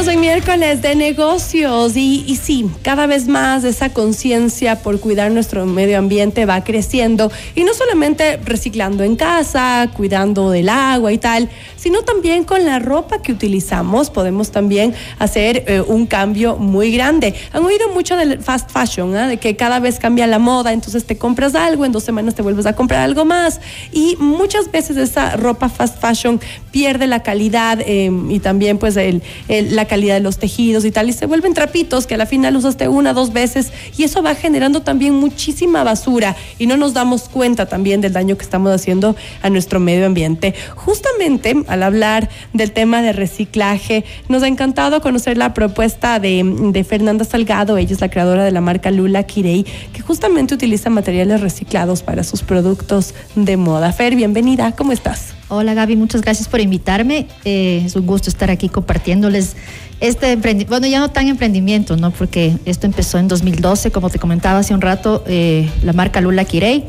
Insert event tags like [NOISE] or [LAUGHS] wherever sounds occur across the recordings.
Estamos en miércoles de negocios y, y sí, cada vez más esa conciencia por cuidar nuestro medio ambiente va creciendo y no solamente reciclando en casa, cuidando del agua y tal, sino también con la ropa que utilizamos podemos también hacer eh, un cambio muy grande. Han oído mucho del fast fashion, ¿eh? de que cada vez cambia la moda, entonces te compras algo, en dos semanas te vuelves a comprar algo más y muchas veces esa ropa fast fashion pierde la calidad eh, y también pues el la calidad de los tejidos y tal, y se vuelven trapitos que a la final usaste una, dos veces, y eso va generando también muchísima basura y no nos damos cuenta también del daño que estamos haciendo a nuestro medio ambiente. Justamente al hablar del tema de reciclaje, nos ha encantado conocer la propuesta de, de Fernanda Salgado, ella es la creadora de la marca Lula Kirei, que justamente utiliza materiales reciclados para sus productos de moda. Fer, bienvenida, ¿cómo estás? Hola Gaby, muchas gracias por invitarme. Eh, es un gusto estar aquí compartiéndoles este emprendimiento, bueno, ya no tan emprendimiento, ¿no? Porque esto empezó en 2012, como te comentaba hace un rato, eh, la marca Lula Kirei.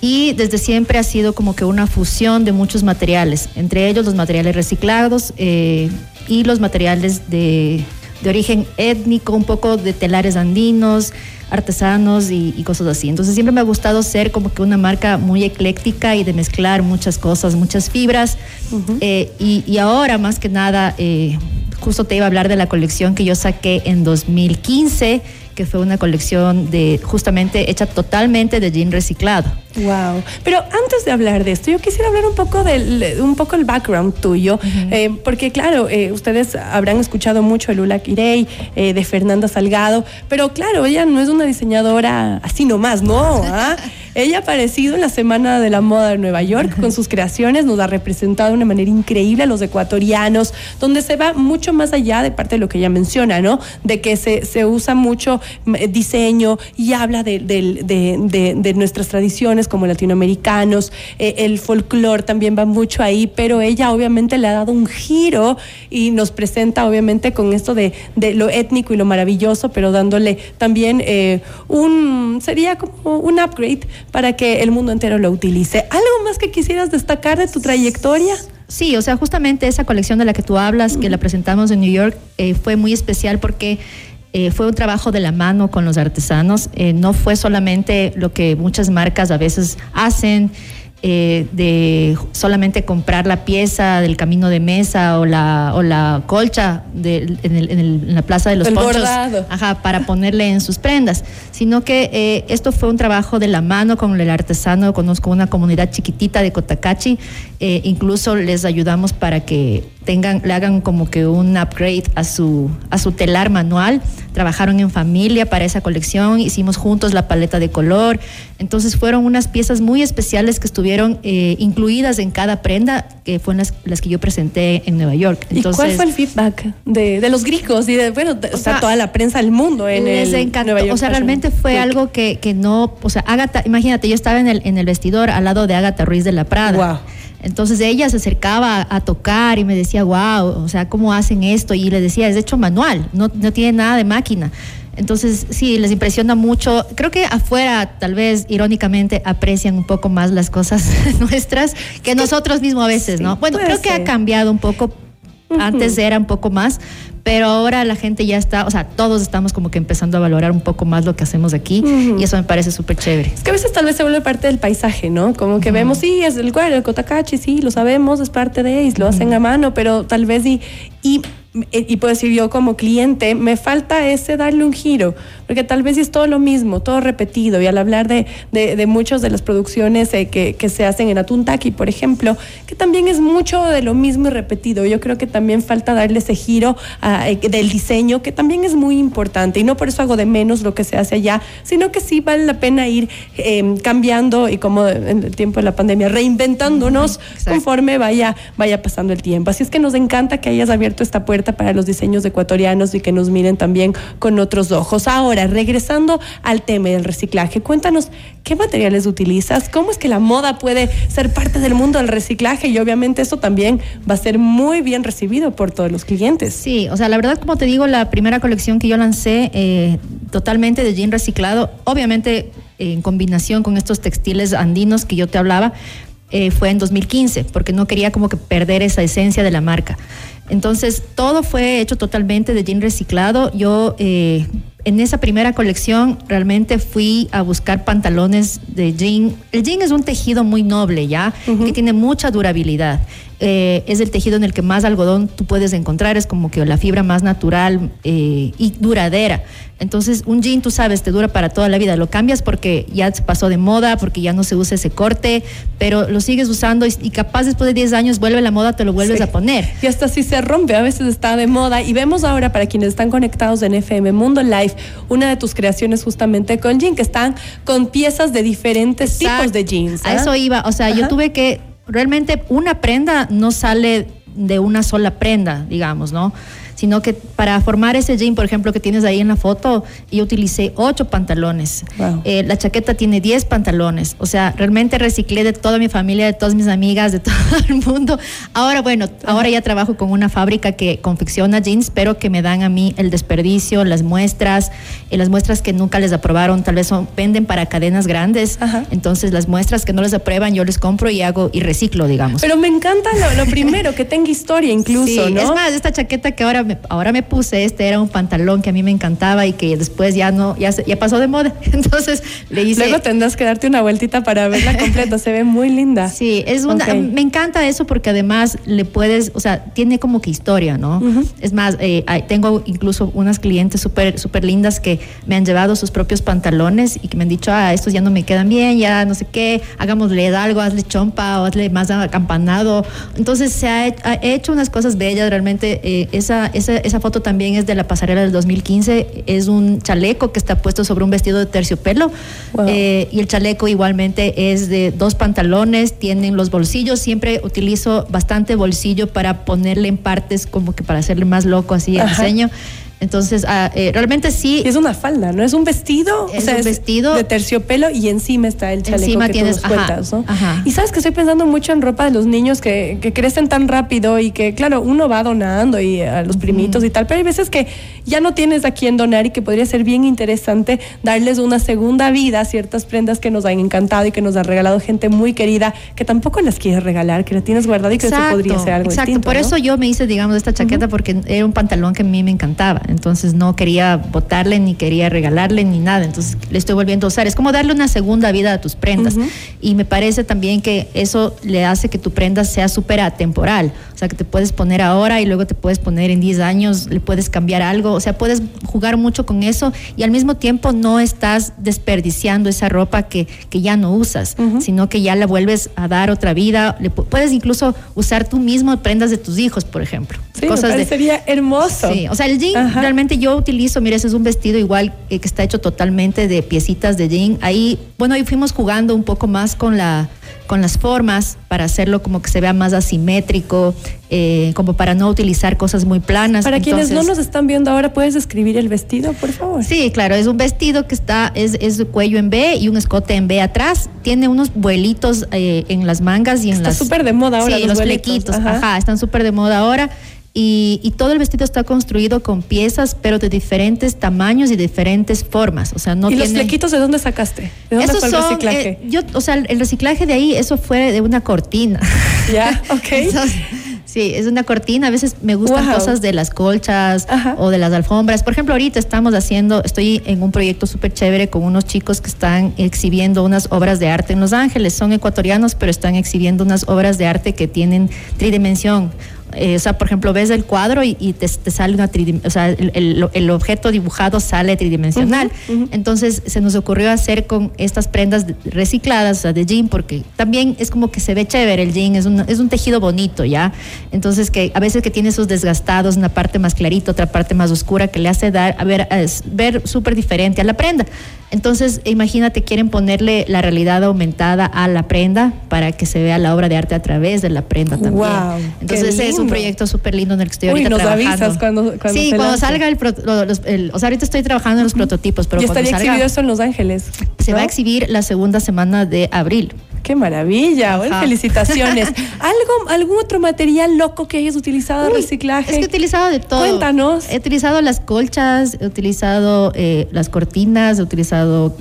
Y desde siempre ha sido como que una fusión de muchos materiales, entre ellos los materiales reciclados eh, y los materiales de, de origen étnico, un poco de telares andinos, artesanos y, cosas así. Entonces siempre me ha gustado ser como que una marca muy ecléctica y de mezclar muchas cosas, muchas fibras. Eh, y, ahora más que nada, eh, justo te iba a hablar de la colección que yo saqué en 2015 que fue una colección de justamente hecha totalmente de jean reciclado. Wow. Pero antes de hablar de esto, yo quisiera hablar un poco del un poco el background tuyo, eh, porque claro, eh, ustedes habrán escuchado mucho el Lula Kirei eh, de Fernanda Salgado, pero claro, ella no es una diseñadora así nomás, ¿no? ¿Ah? [LAUGHS] Ella ha aparecido en la Semana de la Moda de Nueva York con sus creaciones, nos ha representado de una manera increíble a los ecuatorianos, donde se va mucho más allá de parte de lo que ella menciona, ¿no? De que se, se usa mucho mm, diseño y habla de, de, nuestras tradiciones como latinoamericanos, eh, el folclore también va mucho ahí, pero ella obviamente le ha dado un giro y nos presenta obviamente con esto de, lo étnico y lo maravilloso, pero dándole también eh, un, sería como un upgrade para que el mundo entero lo utilice. ¿Algo más que quisieras destacar de tu trayectoria? Sí, o sea, justamente esa colección de la que tú hablas, que la presentamos en New York, eh, fue muy especial porque eh, fue un trabajo de la mano con los artesanos. Eh, no fue solamente lo que muchas marcas a veces hacen eh, de solamente comprar la pieza del camino de mesa o la, o la colcha de, en, la plaza de los ponchos ajá, para ponerle en sus prendas, sino que eh, esto fue un trabajo de la mano con el artesano. Conozco una comunidad chiquitita de Cotacachi, eh, incluso les ayudamos para que tengan, le hagan como que un upgrade a su, a su telar manual. Trabajaron en familia para esa colección, hicimos juntos la paleta de color. Entonces fueron unas piezas muy especiales que estuvieron eh, incluidas en cada prenda, que fueron las, que yo presenté en Nueva York. Entonces, ¿Y cuál fue el feedback de, los gringos y de, bueno, o sea, toda la prensa del mundo en les encantó. o sea, realmente fue algo que, que no, o sea, Agatha, imagínate, yo estaba en el, en el vestidor al lado de Agatha Ruiz de la Prada. Wow. Entonces ella se acercaba a tocar y me decía, wow, o sea, ¿cómo hacen esto? Y le decía, es de hecho manual, no, no tiene nada de máquina. Entonces, sí, les impresiona mucho. Creo que afuera, tal vez irónicamente, aprecian un poco más las cosas [LAUGHS] nuestras que nosotros mismos a veces, ¿no? Bueno, creo que ha cambiado un poco. Antes era un poco más, pero ahora la gente ya está, o sea, todos estamos como que empezando a valorar un poco más lo que hacemos aquí y eso me parece súper chévere. Es que a veces tal vez se vuelve parte del paisaje, ¿no? Como que vemos, sí, es el cual, el Cotacachi, sí, lo sabemos, es parte de, y lo hacen a mano, pero tal vez y, y y puedo decir yo como cliente, me falta ese darle un giro, porque tal vez es todo lo mismo, todo repetido, y al hablar de, de, muchas de las producciones eh, que, que, se hacen en Atuntaki, por ejemplo, que también es mucho de lo mismo y repetido, yo creo que también falta darle ese giro eh, del diseño, que también es muy importante, y no por eso hago de menos lo que se hace allá, sino que sí vale la pena ir cambiando y como en el tiempo de la pandemia, reinventándonos conforme vaya, vaya pasando el tiempo. Así es que nos encanta que hayas abierto esta puerta para los diseños ecuatorianos y que nos miren también con otros ojos. Ahora, regresando al tema del reciclaje, cuéntanos qué materiales utilizas, cómo es que la moda puede ser parte del mundo del reciclaje y obviamente eso también va a ser muy bien recibido por todos los clientes. Sí, o sea, la verdad, como te digo, la primera colección que yo lancé eh, totalmente de jean reciclado, obviamente en combinación con estos textiles andinos que yo te hablaba, eh, fue en 2015, porque no quería como que perder esa esencia de la marca. Entonces, todo fue hecho totalmente de jean reciclado. Yo eh, en esa primera colección realmente fui a buscar pantalones de jean. El jean es un tejido muy noble, ¿ya? Que tiene mucha durabilidad. Eh, es el tejido en el que más algodón tú puedes encontrar, es como que la fibra más natural eh, y duradera. Entonces, un jean, tú sabes, te dura para toda la vida. Lo cambias porque ya se pasó de moda, porque ya no se usa ese corte, pero lo sigues usando y, capaz después de 10 años vuelve la moda, te lo vuelves a poner. Y hasta si se rompe, a veces está de moda. Y vemos ahora, para quienes están conectados en FM Mundo Live, una de tus creaciones justamente con jean, que están con piezas de diferentes tipos de jeans. A eso iba. O sea, yo tuve que realmente una prenda no sale de una sola prenda, digamos, ¿no? Sino que para formar ese jean, por ejemplo, que tienes ahí en la foto, yo utilicé ocho pantalones. Eh, la chaqueta tiene diez pantalones. O sea, realmente reciclé de toda mi familia, de todas mis amigas, de [LAUGHS] todo el mundo. Ahora, bueno, ahora ya trabajo con una fábrica que confecciona jeans, pero que me dan a mí el desperdicio, las muestras, eh, las muestras que nunca les aprobaron, tal vez son, venden para cadenas grandes. Entonces, las muestras que no les aprueban, yo les compro y hago y reciclo, digamos. Pero me encanta lo, primero, que tenga historia incluso, ¿no? Es más, esta chaqueta que ahora ahora me puse, este era un pantalón que a mí me encantaba y que después ya no, ya, ya pasó de moda. [LAUGHS] Entonces le hice. Luego tendrás que darte una vueltita para verla completa, se ve muy linda. [LAUGHS] Sí, es una, me encanta eso porque además le puedes, o sea, tiene como que historia, ¿no? Es más, eh, tengo incluso unas clientes súper súper lindas que me han llevado sus propios pantalones y que me han dicho, ah, estos ya no me quedan bien, ya no sé qué, hagámosle algo, hazle chompa o hazle más acampanado. Entonces se ha, hecho unas cosas bellas, realmente eh, esa, esa, esa foto también es de la pasarela del 2015. Es un chaleco que está puesto sobre un vestido de terciopelo. Eh, y el chaleco igualmente es de dos pantalones, tienen los bolsillos. Siempre utilizo bastante bolsillo para ponerle en partes, como que para hacerle más loco así el diseño. Entonces, ah, eh, realmente sí. Es una falda, ¿no? Es un vestido. Es un vestido. De terciopelo y encima está el chaleco encima que tienes, tú cuentas, ¿no? Y sabes que estoy pensando mucho en ropa de los niños que, que, crecen tan rápido y que, claro, uno va donando y a los primitos y tal, pero hay veces que ya no tienes a quién donar y que podría ser bien interesante darles una segunda vida a ciertas prendas que nos han encantado y que nos ha regalado gente muy querida que tampoco las quieres regalar, que la tienes guardada y que eso podría ser algo Exacto, por eso yo me hice, digamos, esta chaqueta porque era un pantalón que a mí me encantaba entonces no quería botarle ni quería regalarle ni nada, entonces le estoy volviendo a usar. Es como darle una segunda vida a tus prendas. Y me parece también que eso le hace que tu prenda sea súper atemporal, o sea, que te puedes poner ahora y luego te puedes poner en 10 años, le puedes cambiar algo, o sea, puedes jugar mucho con eso y al mismo tiempo no estás desperdiciando esa ropa que, que ya no usas, sino que ya la vuelves a dar otra vida, le puedes incluso usar tú mismo prendas de tus hijos, por ejemplo. Sí, Cosas me sería hermoso. Sí, o sea, el jean realmente yo utilizo, mire, ese es un vestido igual eh, que está hecho totalmente de piecitas de jean. Ahí, bueno, ahí fuimos jugando un poco más con la con las formas para hacerlo como que se vea más asimétrico, eh, como para no utilizar cosas muy planas. Para quienes no nos están viendo ahora, ¿puedes escribir el vestido, por favor? Sí, claro, es un vestido que está, es, es cuello en B y un escote en B atrás. Tiene unos vuelitos eh, en las mangas y en las... Está súper de moda ahora. Sí, los, flequitos, ajá, están súper de moda ahora. Y, todo el vestido está construido con piezas, pero de diferentes tamaños y diferentes formas. O sea, no ¿Y los flequitos de dónde sacaste? ¿De dónde fue el reciclaje? Eh, yo, o sea, el reciclaje de ahí, eso fue de una cortina. [LAUGHS] Ya, ok. [LAUGHS] Sí, es una cortina. A veces me gustan cosas de las colchas o de las alfombras. Por ejemplo, ahorita estamos haciendo, estoy en un proyecto súper chévere con unos chicos que están exhibiendo unas obras de arte en Los Ángeles. Son ecuatorianos, pero están exhibiendo unas obras de arte que tienen tridimensión. Eh, o sea, por ejemplo, ves el cuadro y, te, sale una o sea, el, objeto dibujado sale tridimensional. Entonces, se nos ocurrió hacer con estas prendas recicladas, o sea, de jean, porque también es como que se ve chévere el jean, es un, es un tejido bonito, ¿ya? Entonces, que a veces que tiene esos desgastados, una parte más clarita, otra parte más oscura, que le hace dar, a ver, ver súper diferente a la prenda. Entonces, imagínate, quieren ponerle la realidad aumentada a la prenda para que se vea la obra de arte a través de la prenda también. Wow, Entonces, es un proyecto súper lindo en el que estoy ahorita nos trabajando. avisas cuando, cuando Sí, cuando salga el, O sea, ahorita estoy trabajando en los prototipos, pero ¿Y estaría exhibido eso en Los Ángeles? Se va a exhibir la segunda semana de abril. ¡Qué maravilla! felicitaciones. [LAUGHS] ¿Algo, ¿Algún otro material loco que hayas utilizado de reciclaje? Es que he utilizado de todo. Cuéntanos. He utilizado las colchas, he utilizado eh, las cortinas, he utilizado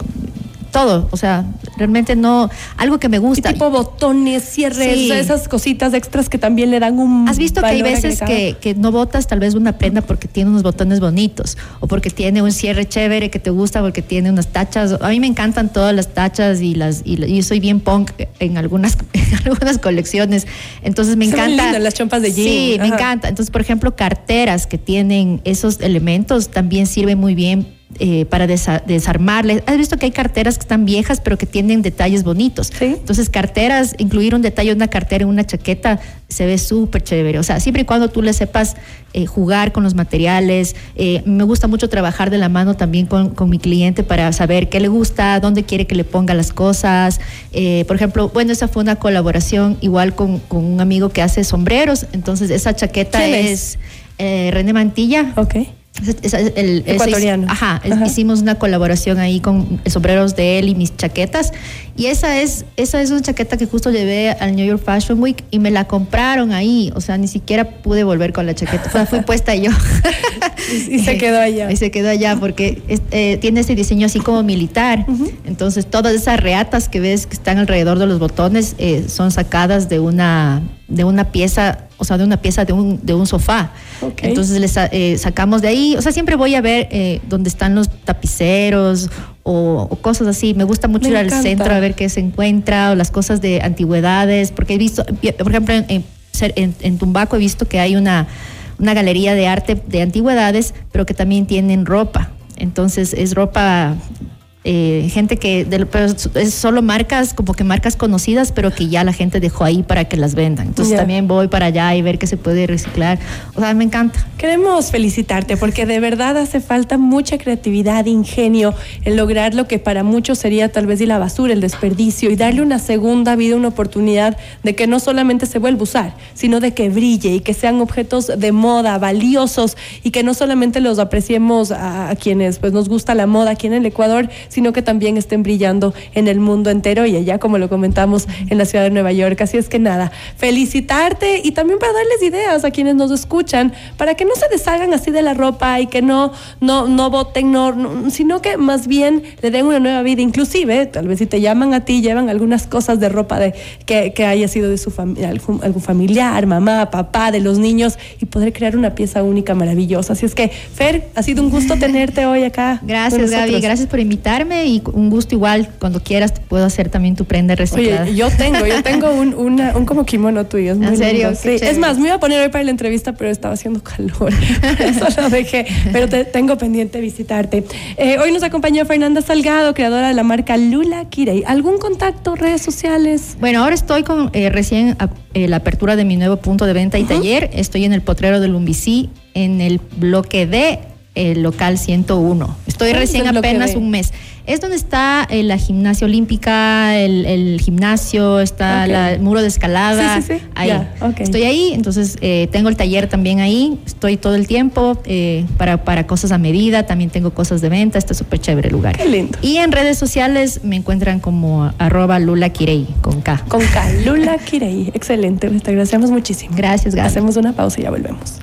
todo. O sea, realmente no, algo que me gusta. Y tipo botones, cierres, esas cositas extras que también le dan un. Has visto que hay veces que, que, no botas tal vez una prenda porque tiene unos botones bonitos o porque tiene un cierre chévere que te gusta, porque tiene unas tachas. A mí me encantan todas las tachas y las y, yo soy bien punk en algunas, [LAUGHS] algunas colecciones. Entonces me encanta. las chompas de jean. Sí, me encanta. Entonces, por ejemplo, carteras que tienen esos elementos también sirven muy bien eh, para desarmarle. Has visto que hay carteras que están viejas pero que tienen detalles bonitos. Entonces, carteras, incluir un detalle de una cartera en una chaqueta se ve súper chévere. O sea, siempre y cuando tú le sepas eh, jugar con los materiales. Eh, me gusta mucho trabajar de la mano también con, con, mi cliente para saber qué le gusta, dónde quiere que le ponga las cosas. por ejemplo, bueno, esa fue una colaboración igual con, con un amigo que hace sombreros. Entonces, esa chaqueta es, es René Mantilla. Ok el, Ecuatoriano. ajá, hicimos una colaboración ahí con sombreros de él y mis chaquetas. Y esa es, esa es una chaqueta que justo llevé al New York Fashion Week y me la compraron ahí. O sea, ni siquiera pude volver con la chaqueta. fui puesta yo. [LAUGHS] y, se quedó allá. Y se quedó allá porque eh, tiene ese diseño así como militar. Entonces, todas esas reatas que ves que están alrededor de los botones eh, son sacadas de una, de una pieza o sea, de una pieza de un, de un sofá. Entonces les eh, sacamos de ahí, o sea, siempre voy a ver eh, dónde están los tapiceros o, cosas así. Me gusta mucho ir al centro a ver qué se encuentra o las cosas de antigüedades, porque he visto, por ejemplo, en, en, Tumbaco he visto que hay una, una galería de arte de antigüedades, pero que también tienen ropa. Entonces es ropa eh, gente que, es solo marcas, como que marcas conocidas, pero que ya la gente dejó ahí para que las vendan. Entonces también voy para allá y ver qué se puede reciclar. O sea, me encanta. Queremos felicitarte porque de verdad hace falta mucha creatividad, ingenio en lograr lo que para muchos sería tal vez la basura, el desperdicio y darle una segunda vida, una oportunidad de que no solamente se vuelva a usar, sino de que brille y que sean objetos de moda, valiosos y que no solamente los apreciemos a, a quienes pues nos gusta la moda aquí en el Ecuador, sino que también estén brillando en el mundo entero y allá, como lo comentamos, en la ciudad de Nueva York. Así es que nada, felicitarte y también para darles ideas a quienes nos escuchan, para que no se deshagan así de la ropa y que no, no, no voten, no, sino que más bien le den una nueva vida. Inclusive, tal vez si te llaman a ti, llevan algunas cosas de ropa de, que, que haya sido de su familia, algún, algún familiar, mamá, papá, de los niños y poder crear una pieza única, maravillosa. Así es que, Fer, ha sido un gusto [LAUGHS] tenerte hoy acá. Gracias, Gaby. Gracias por invitarme y un gusto igual, cuando quieras te puedo hacer también tu prenda reciclada. Oye, yo tengo, yo tengo un, un como kimono tuyo. Es ¿En serio? Sí. Es más, me iba a poner hoy para la entrevista, pero estaba haciendo calor. [LAUGHS] Eso lo dejé, pero te, tengo pendiente visitarte. Eh, hoy nos acompañó Fernanda Salgado, creadora de la marca Lula Kirei. ¿Algún contacto, redes sociales? Bueno, ahora estoy con eh, recién eh, la apertura de mi nuevo punto de venta y taller. Estoy en el Potrero del Lumbicí, en el bloque D, el local 101. Estoy recién apenas un mes es donde está eh, la gimnasia olímpica, el, gimnasio, está el muro de escalada. Sí, sí, sí. Ahí. Estoy ahí, entonces eh, tengo el taller también ahí, estoy todo el tiempo eh, para, para cosas a medida, también tengo cosas de venta, está súper chévere el lugar. Qué lindo. Y en redes sociales me encuentran como arroba Lula Kirei, con K. Con K, Lula Kirei. Excelente, te agradecemos muchísimo. Gracias, gracias. Hacemos una pausa y ya volvemos.